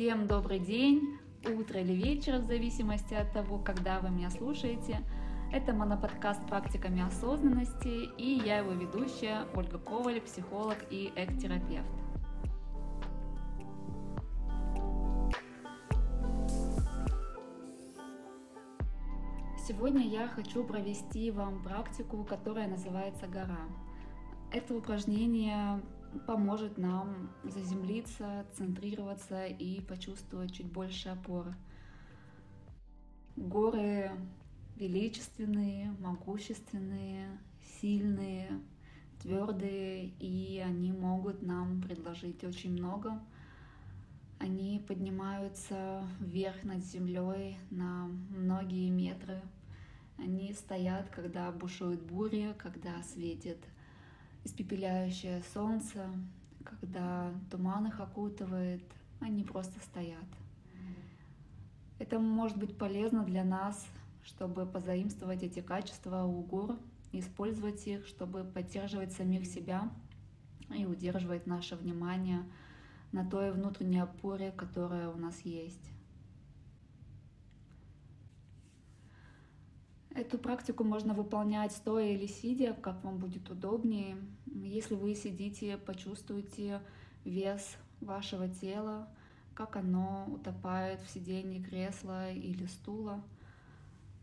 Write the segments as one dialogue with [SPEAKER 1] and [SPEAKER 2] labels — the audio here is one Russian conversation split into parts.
[SPEAKER 1] Всем добрый день, утро или вечер, в зависимости от того, когда вы меня слушаете. Это моноподкаст «Практиками осознанности» и я его ведущая Ольга Коваль, психолог и эктерапевт. Сегодня я хочу провести вам практику, которая называется «Гора». Это упражнение поможет нам заземлиться, центрироваться и почувствовать чуть больше опоры. Горы величественные, могущественные, сильные, твердые, и они могут нам предложить очень много. Они поднимаются вверх над землей на многие метры. Они стоят, когда бушуют бури, когда светит испепеляющее солнце, когда туман их окутывает, они просто стоят. Это может быть полезно для нас, чтобы позаимствовать эти качества у гор, использовать их, чтобы поддерживать самих себя и удерживать наше внимание на той внутренней опоре, которая у нас есть. Эту практику можно выполнять стоя или сидя, как вам будет удобнее. Если вы сидите, почувствуйте вес вашего тела, как оно утопает в сиденье кресла или стула.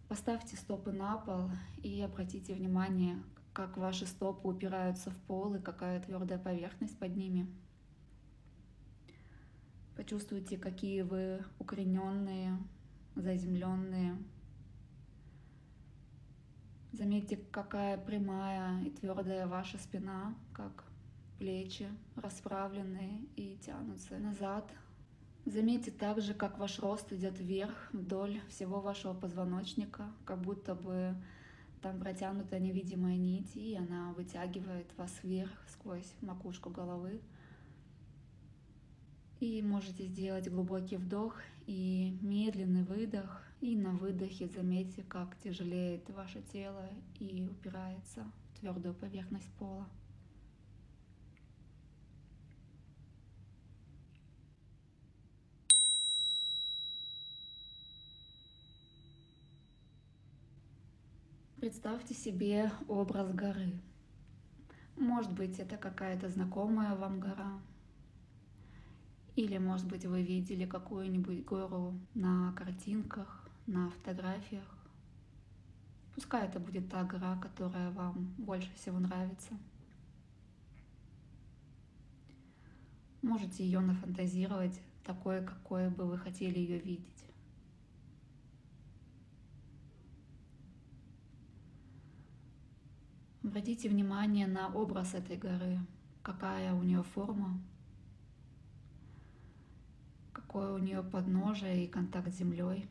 [SPEAKER 1] Поставьте стопы на пол и обратите внимание, как ваши стопы упираются в пол и какая твердая поверхность под ними. Почувствуйте, какие вы укорененные, заземленные, Заметьте, какая прямая и твердая ваша спина, как плечи расправленные и тянутся назад. Заметьте также, как ваш рост идет вверх вдоль всего вашего позвоночника, как будто бы там протянута невидимая нить, и она вытягивает вас вверх сквозь макушку головы. И можете сделать глубокий вдох и медленный выдох. И на выдохе заметьте, как тяжелеет ваше тело и упирается в твердую поверхность пола. Представьте себе образ горы. Может быть, это какая-то знакомая вам гора, или, может быть, вы видели какую-нибудь гору на картинках, на фотографиях. Пускай это будет та гора, которая вам больше всего нравится. Можете ее нафантазировать такой, какой бы вы хотели ее видеть. Обратите внимание на образ этой горы, какая у нее форма, какое у нее подножие и контакт с землей.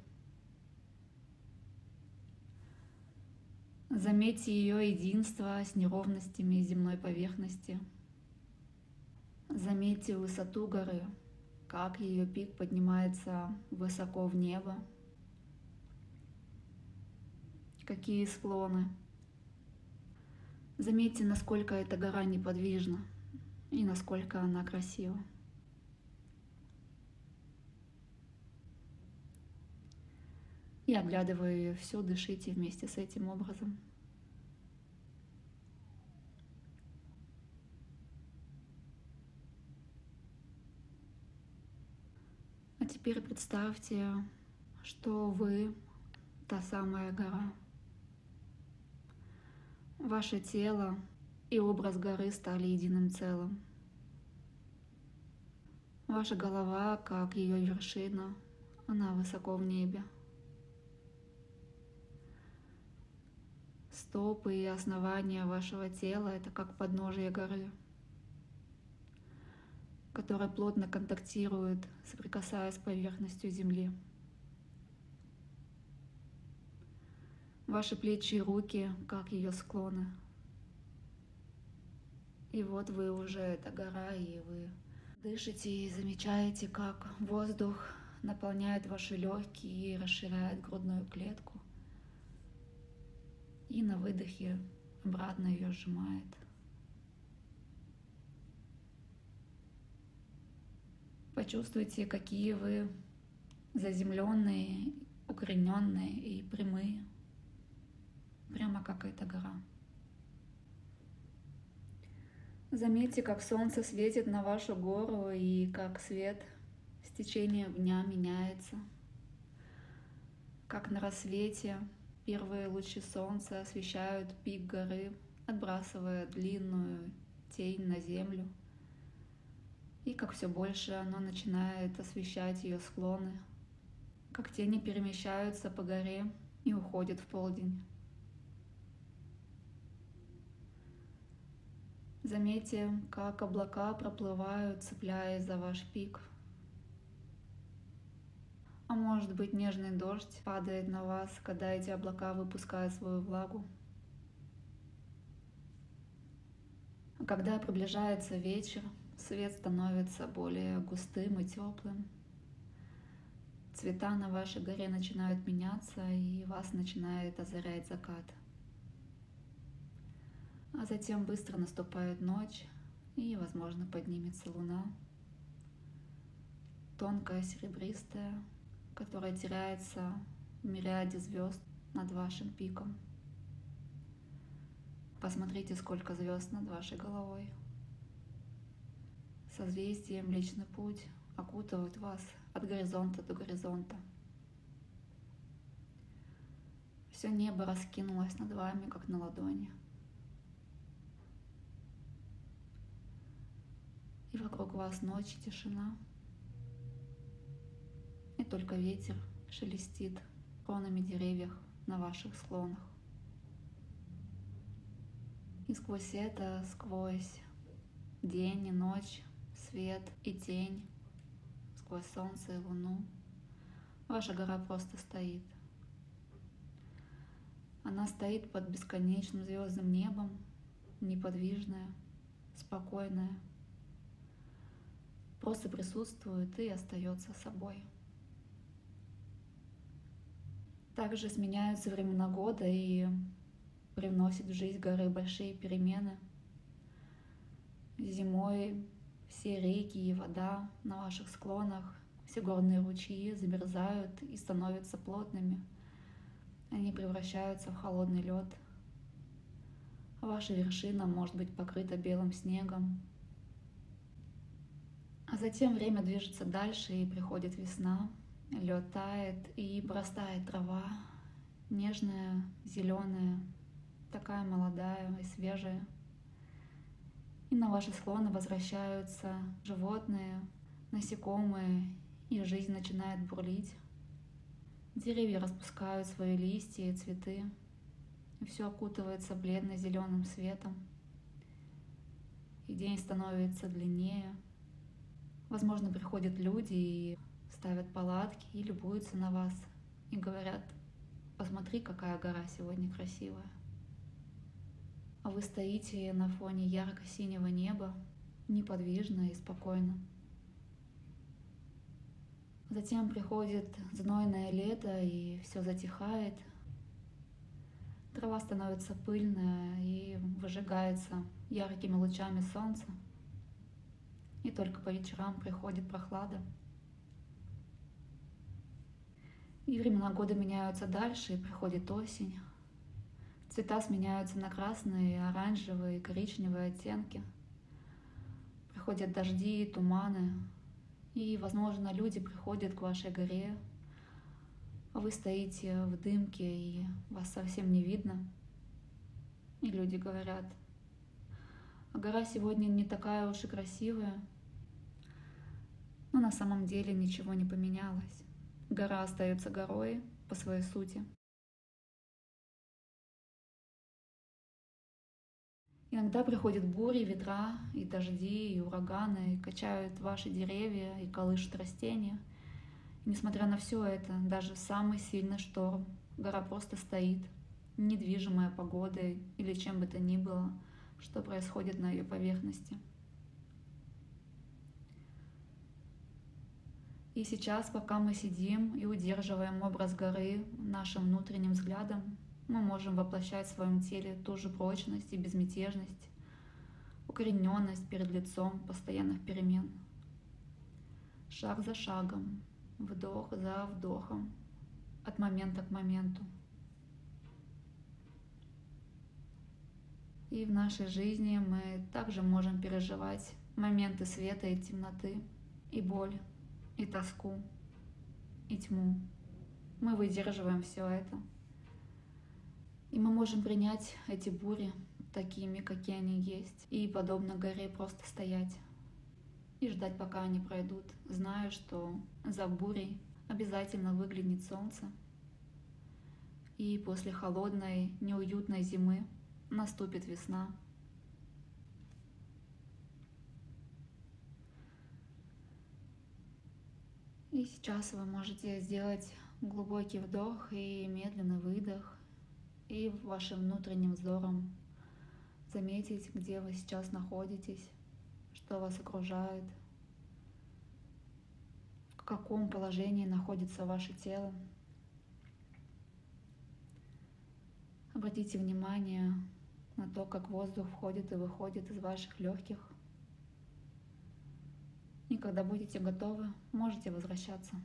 [SPEAKER 1] Заметьте ее единство с неровностями земной поверхности. Заметьте высоту горы, как ее пик поднимается высоко в небо. Какие склоны. Заметьте, насколько эта гора неподвижна и насколько она красива. И оглядывая ее все, дышите вместе с этим образом. А теперь представьте, что вы та самая гора. Ваше тело и образ горы стали единым целым. Ваша голова, как ее вершина, она высоко в небе. Стопы и основания вашего тела — это как подножие горы, которая плотно контактирует, соприкасаясь с поверхностью земли. Ваши плечи и руки, как ее склоны. И вот вы уже эта гора, и вы дышите и замечаете, как воздух наполняет ваши легкие и расширяет грудную клетку и на выдохе обратно ее сжимает. Почувствуйте, какие вы заземленные, укорененные и прямые, прямо как эта гора. Заметьте, как солнце светит на вашу гору и как свет с течением дня меняется. Как на рассвете первые лучи солнца освещают пик горы, отбрасывая длинную тень на землю. И как все больше оно начинает освещать ее склоны, как тени перемещаются по горе и уходят в полдень. Заметьте, как облака проплывают, цепляясь за ваш пик. Может быть нежный дождь падает на вас, когда эти облака выпускают свою влагу. А когда приближается вечер, свет становится более густым и теплым. Цвета на вашей горе начинают меняться, и вас начинает озарять закат. А затем быстро наступает ночь, и, возможно, поднимется луна. Тонкая, серебристая, которая теряется в мириаде звезд над вашим пиком. Посмотрите, сколько звезд над вашей головой. Созвездие Млечный Путь окутывает вас от горизонта до горизонта. Все небо раскинулось над вами, как на ладони. и вокруг вас ночь и тишина. Только ветер шелестит кронами деревьев на ваших склонах. И сквозь это, сквозь день и ночь, свет и тень, сквозь солнце и луну, ваша гора просто стоит. Она стоит под бесконечным звездным небом, неподвижная, спокойная, просто присутствует и остается собой. Также сменяются времена года и привносит в жизнь горы большие перемены. Зимой все реки и вода на ваших склонах, все горные ручьи замерзают и становятся плотными. Они превращаются в холодный лед. Ваша вершина может быть покрыта белым снегом, а затем время движется дальше, и приходит весна, лед тает, и бростает трава, нежная, зеленая, такая молодая и свежая. И на ваши склоны возвращаются животные, насекомые, и жизнь начинает бурлить. Деревья распускают свои листья и цветы, и все окутывается бледно-зеленым светом. И день становится длиннее — Возможно, приходят люди и ставят палатки и любуются на вас и говорят, посмотри, какая гора сегодня красивая. А вы стоите на фоне ярко-синего неба, неподвижно и спокойно. Затем приходит знойное лето, и все затихает. Трава становится пыльная и выжигается яркими лучами солнца и только по вечерам приходит прохлада. И времена года меняются дальше, и приходит осень. Цвета сменяются на красные, оранжевые, коричневые оттенки. Приходят дожди, туманы. И, возможно, люди приходят к вашей горе, а вы стоите в дымке, и вас совсем не видно. И люди говорят, гора сегодня не такая уж и красивая, но на самом деле ничего не поменялось. Гора остается горой по своей сути. Иногда приходят бури, ветра и дожди, и ураганы, и качают ваши деревья, и колышут растения. И несмотря на все это, даже самый сильный шторм, гора просто стоит, недвижимая погодой или чем бы то ни было, что происходит на ее поверхности. И сейчас, пока мы сидим и удерживаем образ горы нашим внутренним взглядом, мы можем воплощать в своем теле ту же прочность и безмятежность, укорененность перед лицом постоянных перемен. шаг за шагом, вдох за вдохом, от момента к моменту. И в нашей жизни мы также можем переживать моменты света и темноты, и боль, и тоску, и тьму. Мы выдерживаем все это. И мы можем принять эти бури такими, какие они есть, и подобно горе просто стоять и ждать, пока они пройдут, зная, что за бурей обязательно выглянет солнце, и после холодной, неуютной зимы наступит весна. И сейчас вы можете сделать глубокий вдох и медленный выдох, и вашим внутренним взором заметить, где вы сейчас находитесь, что вас окружает, в каком положении находится ваше тело. Обратите внимание на то, как воздух входит и выходит из ваших легких. И когда будете готовы, можете возвращаться.